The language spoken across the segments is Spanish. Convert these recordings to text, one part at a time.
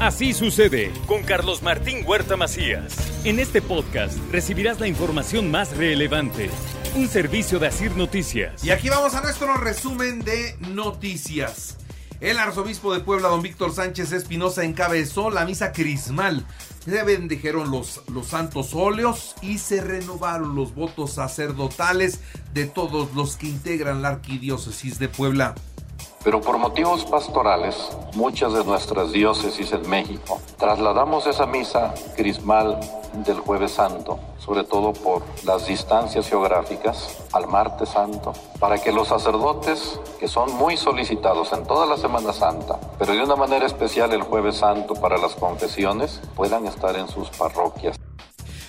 Así sucede con Carlos Martín Huerta Macías. En este podcast recibirás la información más relevante. Un servicio de Asir Noticias. Y aquí vamos a nuestro resumen de noticias. El arzobispo de Puebla, don Víctor Sánchez Espinosa, encabezó la misa crismal. Se bendijeron los, los santos óleos y se renovaron los votos sacerdotales de todos los que integran la arquidiócesis de Puebla. Pero por motivos pastorales, muchas de nuestras diócesis en México trasladamos esa misa crismal del jueves santo, sobre todo por las distancias geográficas, al martes santo, para que los sacerdotes, que son muy solicitados en toda la Semana Santa, pero de una manera especial el jueves santo para las confesiones, puedan estar en sus parroquias.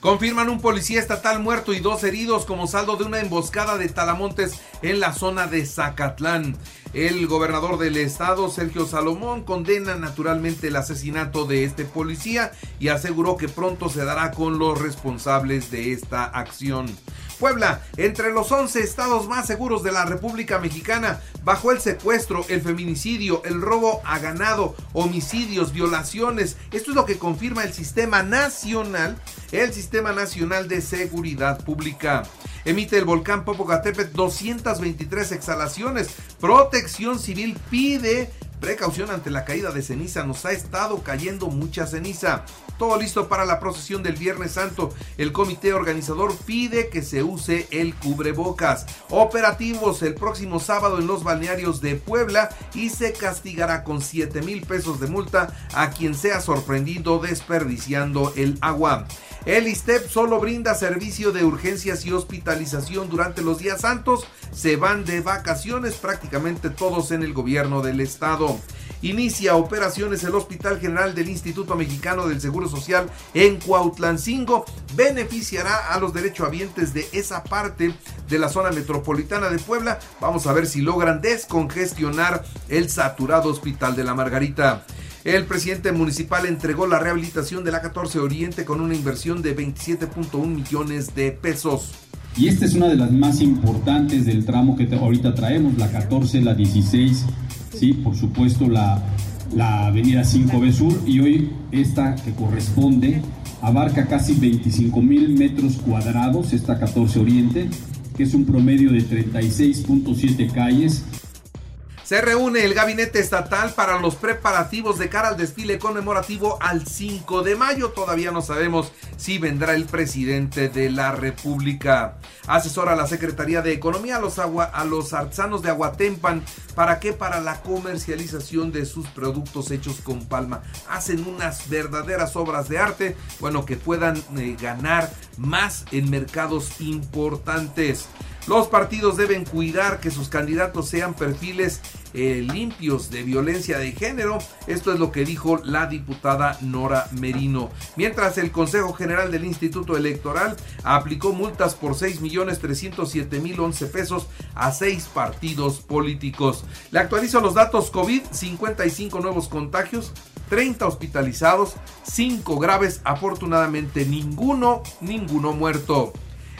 Confirman un policía estatal muerto y dos heridos como saldo de una emboscada de talamontes en la zona de Zacatlán. El gobernador del estado, Sergio Salomón, condena naturalmente el asesinato de este policía y aseguró que pronto se dará con los responsables de esta acción. Puebla, entre los 11 estados más seguros de la República Mexicana, bajo el secuestro, el feminicidio, el robo a ganado, homicidios, violaciones. Esto es lo que confirma el Sistema Nacional, el Sistema Nacional de Seguridad Pública. Emite el volcán Popocatépetl 223 exhalaciones. Protección Civil pide Precaución ante la caída de ceniza, nos ha estado cayendo mucha ceniza. Todo listo para la procesión del Viernes Santo. El comité organizador pide que se use el cubrebocas. Operativos el próximo sábado en los balnearios de Puebla y se castigará con 7 mil pesos de multa a quien sea sorprendido desperdiciando el agua. El ISTEP solo brinda servicio de urgencias y hospitalización durante los días santos. Se van de vacaciones prácticamente todos en el gobierno del estado. Inicia operaciones el Hospital General del Instituto Mexicano del Seguro Social en Cuautlancingo. Beneficiará a los derechohabientes de esa parte de la zona metropolitana de Puebla. Vamos a ver si logran descongestionar el saturado Hospital de la Margarita. El presidente municipal entregó la rehabilitación de la 14 Oriente con una inversión de 27.1 millones de pesos. Y esta es una de las más importantes del tramo que ahorita traemos, la 14, la 16, sí, por supuesto la, la avenida 5B Sur y hoy esta que corresponde abarca casi 25 mil metros cuadrados, esta 14 Oriente, que es un promedio de 36.7 calles se reúne el gabinete estatal para los preparativos de cara al desfile conmemorativo al 5 de mayo. Todavía no sabemos si vendrá el presidente de la República. Asesora la Secretaría de Economía a los, agua, a los artesanos de Aguatempan. ¿Para qué? Para la comercialización de sus productos hechos con palma. Hacen unas verdaderas obras de arte, bueno, que puedan eh, ganar más en mercados importantes. Los partidos deben cuidar que sus candidatos sean perfiles eh, limpios de violencia de género. Esto es lo que dijo la diputada Nora Merino. Mientras el Consejo General del Instituto Electoral aplicó multas por 6 millones 307 mil 11 pesos a seis partidos políticos. Le actualizo los datos COVID, 55 nuevos contagios, 30 hospitalizados, 5 graves, afortunadamente ninguno, ninguno muerto.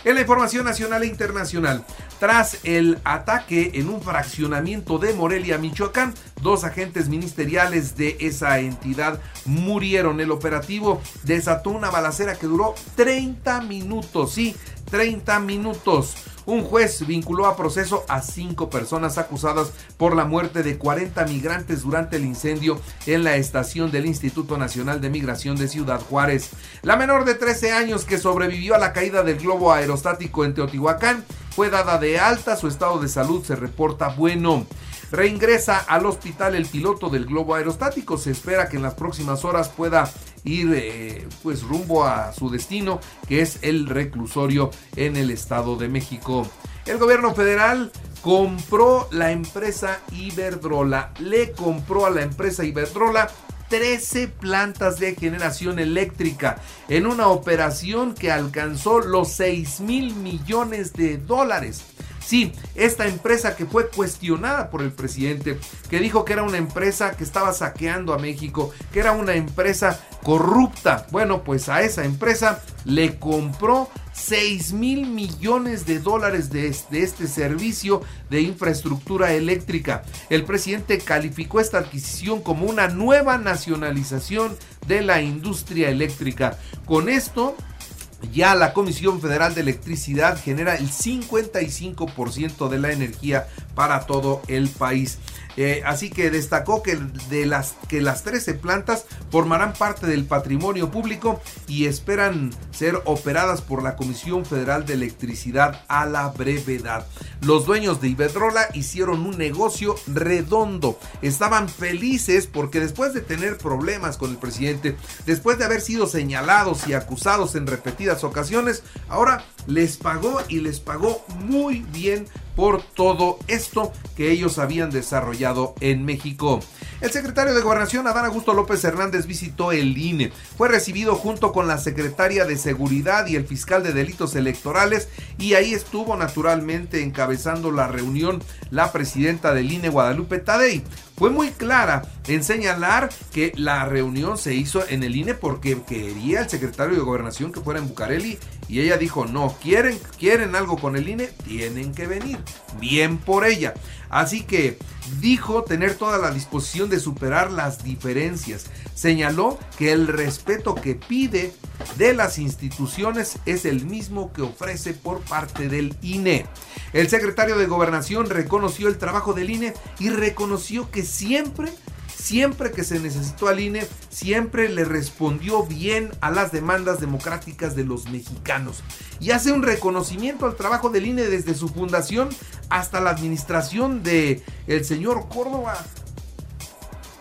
En la información nacional e internacional, tras el ataque en un fraccionamiento de Morelia, Michoacán, dos agentes ministeriales de esa entidad murieron. El operativo desató una balacera que duró 30 minutos, sí, 30 minutos. Un juez vinculó a proceso a cinco personas acusadas por la muerte de 40 migrantes durante el incendio en la estación del Instituto Nacional de Migración de Ciudad Juárez. La menor de 13 años que sobrevivió a la caída del globo aerostático en Teotihuacán fue dada de alta, su estado de salud se reporta bueno. Reingresa al hospital el piloto del globo aerostático. Se espera que en las próximas horas pueda ir eh, pues rumbo a su destino, que es el reclusorio en el Estado de México. El gobierno federal compró la empresa Iberdrola, le compró a la empresa Iberdrola 13 plantas de generación eléctrica en una operación que alcanzó los 6 mil millones de dólares. Sí, esta empresa que fue cuestionada por el presidente, que dijo que era una empresa que estaba saqueando a México, que era una empresa corrupta. Bueno, pues a esa empresa le compró 6 mil millones de dólares de, de, este servicio de infraestructura eléctrica. El presidente calificó esta adquisición como una nueva nacionalización de la industria eléctrica. Con esto, ya la Comisión Federal de Electricidad genera el 55% de la energía para todo el país. Eh, así que destacó que, de las, que las 13 plantas formarán parte del patrimonio público y esperan ser operadas por la Comisión Federal de Electricidad a la brevedad. Los dueños de Iberdrola hicieron un negocio redondo. Estaban felices porque después de tener problemas con el presidente, después de haber sido señalados y acusados en repetidas ocasiones, ahora les pagó y les pagó muy bien por todo esto que ellos habían desarrollado en México. El secretario de Gobernación, Adán Augusto López Hernández, visitó el INE. Fue recibido junto con la secretaria de Seguridad y el fiscal de Delitos Electorales y ahí estuvo naturalmente encabezando la reunión la presidenta del INE, Guadalupe Tadei fue muy clara en señalar que la reunión se hizo en el INE porque quería el secretario de gobernación que fuera en Bucareli y ella dijo, no, quieren, quieren algo con el INE, tienen que venir. Bien por ella. Así que dijo tener toda la disposición de superar las diferencias. Señaló que el respeto que pide de las instituciones es el mismo que ofrece por parte del INE. El secretario de Gobernación reconoció el trabajo del INE y reconoció que siempre siempre que se necesitó al INE, siempre le respondió bien a las demandas democráticas de los mexicanos. Y hace un reconocimiento al trabajo del INE desde su fundación hasta la administración de el señor Córdoba.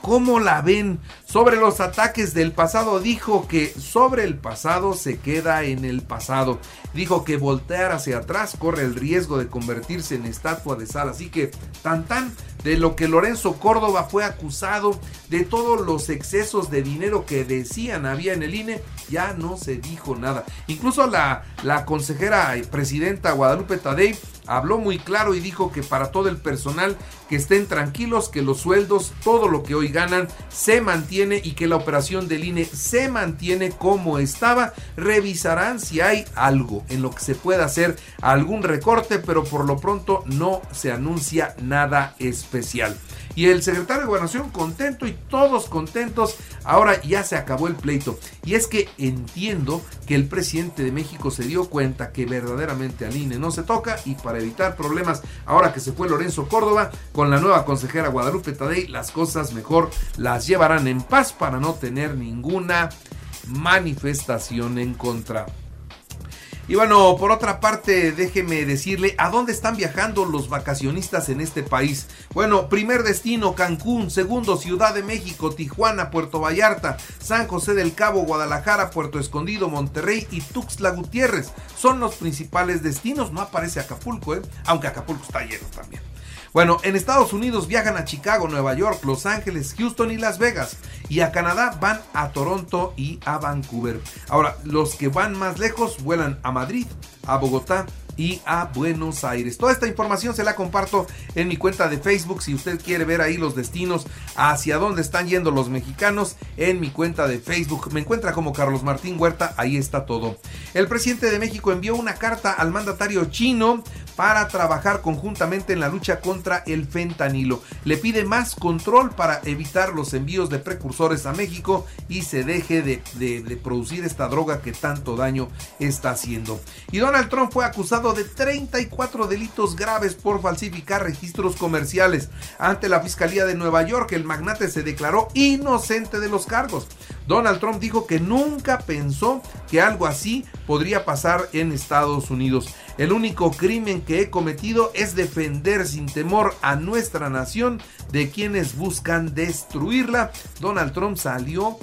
¿Cómo la ven? Sobre los ataques del pasado dijo que sobre el pasado se queda en el pasado. Dijo que voltear hacia atrás corre el riesgo de convertirse en estatua de sal. Así que tan tan de lo que Lorenzo Córdoba fue acusado, de todos los excesos de dinero que decían había en el INE, ya no se dijo nada. Incluso la, la consejera presidenta Guadalupe Tadei habló muy claro y dijo que para todo el personal que estén tranquilos, que los sueldos, todo lo que hoy ganan, se mantiene y que la operación del INE se mantiene como estaba. Revisarán si hay algo en lo que se pueda hacer algún recorte, pero por lo pronto no se anuncia nada especial. Y el secretario de Gobernación contento y todos contentos. Ahora ya se acabó el pleito. Y es que entiendo que el presidente de México se dio cuenta que verdaderamente al INE no se toca y para evitar problemas, ahora que se fue Lorenzo Córdoba, con la nueva consejera Guadalupe Tadei, las cosas mejor las llevarán en paz para no tener ninguna manifestación en contra. Y bueno, por otra parte, déjeme decirle a dónde están viajando los vacacionistas en este país. Bueno, primer destino Cancún, segundo Ciudad de México, Tijuana, Puerto Vallarta, San José del Cabo, Guadalajara, Puerto Escondido, Monterrey y Tuxtla Gutiérrez. Son los principales destinos, no aparece Acapulco, ¿eh? aunque Acapulco está lleno también. Bueno, en Estados Unidos viajan a Chicago, Nueva York, Los Ángeles, Houston y Las Vegas. Y a Canadá van a Toronto y a Vancouver. Ahora, los que van más lejos vuelan a Madrid, a Bogotá y a Buenos Aires. Toda esta información se la comparto en mi cuenta de Facebook. Si usted quiere ver ahí los destinos hacia dónde están yendo los mexicanos, en mi cuenta de Facebook. Me encuentra como Carlos Martín Huerta, ahí está todo. El presidente de México envió una carta al mandatario chino para trabajar conjuntamente en la lucha contra el fentanilo. Le pide más control para evitar los envíos de precursores a México y se deje de, producir esta droga que tanto daño está haciendo. Y Donald Trump fue acusado de 34 delitos graves por falsificar registros comerciales. Ante la Fiscalía de Nueva York, el magnate se declaró inocente de los cargos. Donald Trump dijo que nunca pensó que algo así podría pasar en Estados Unidos. El único crimen que he cometido es defender sin temor a nuestra nación de quienes buscan destruirla. Donald Trump salió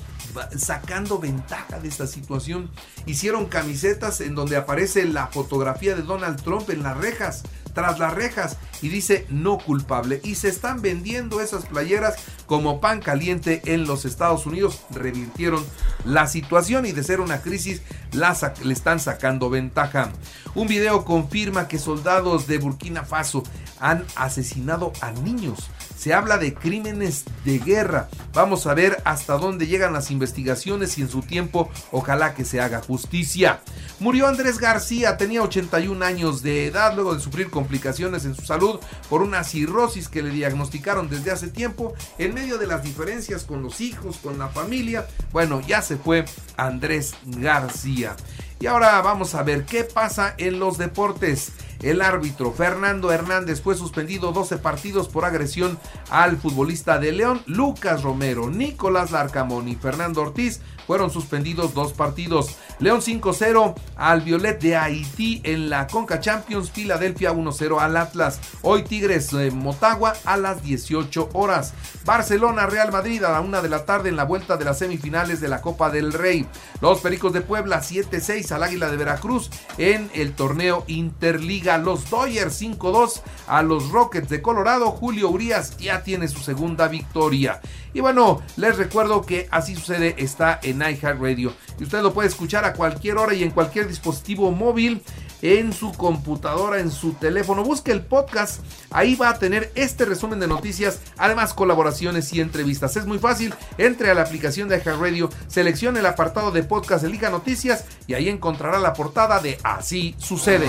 sacando ventaja de esta situación. Hicieron camisetas en donde aparece la fotografía de Donald Trump en las rejas tras las rejas y dice no culpable. Y se están vendiendo esas playeras como pan caliente en los Estados Unidos. Revirtieron la situación y de ser una crisis le están sacando ventaja. Un video confirma que soldados de Burkina Faso han asesinado a niños Se habla de crímenes de guerra. Vamos a ver hasta dónde llegan las investigaciones y en su tiempo ojalá que se haga justicia. Murió Andrés García, tenía 81 años de edad luego de sufrir complicaciones en su salud por una cirrosis que le diagnosticaron desde hace tiempo en medio de las diferencias con los hijos, con la familia. Bueno, ya se fue Andrés García. Y ahora vamos a ver qué pasa en los deportes. El árbitro Fernando Hernández fue suspendido 12 partidos por agresión al futbolista de León, Lucas Romero, Nicolás Larcamón y Fernando Ortiz fueron suspendidos dos partidos. León 5-0 al Violet de Haití en la Conca Champions, Filadelfia 1-0 al Atlas. Hoy Tigres de Motagua a las 18 horas. Barcelona Real Madrid a la 1 de la tarde en la vuelta de las semifinales de la Copa del Rey. Los Pericos de Puebla 7-6 al Águila de Veracruz en el torneo Interliga. Los Dodgers 5-2 a los Rockets de Colorado. Julio Urias ya tiene su segunda victoria. Y bueno, les recuerdo que así sucede está en iHeartRadio. Y usted lo puede escuchar a cualquier hora y en cualquier dispositivo móvil en su computadora, en su teléfono. Busque el podcast, ahí va a tener este resumen de noticias, además colaboraciones y entrevistas. Es muy fácil, entre a la aplicación de iHeartRadio, seleccione el apartado de podcast, elija noticias y ahí encontrará la portada de Así sucede.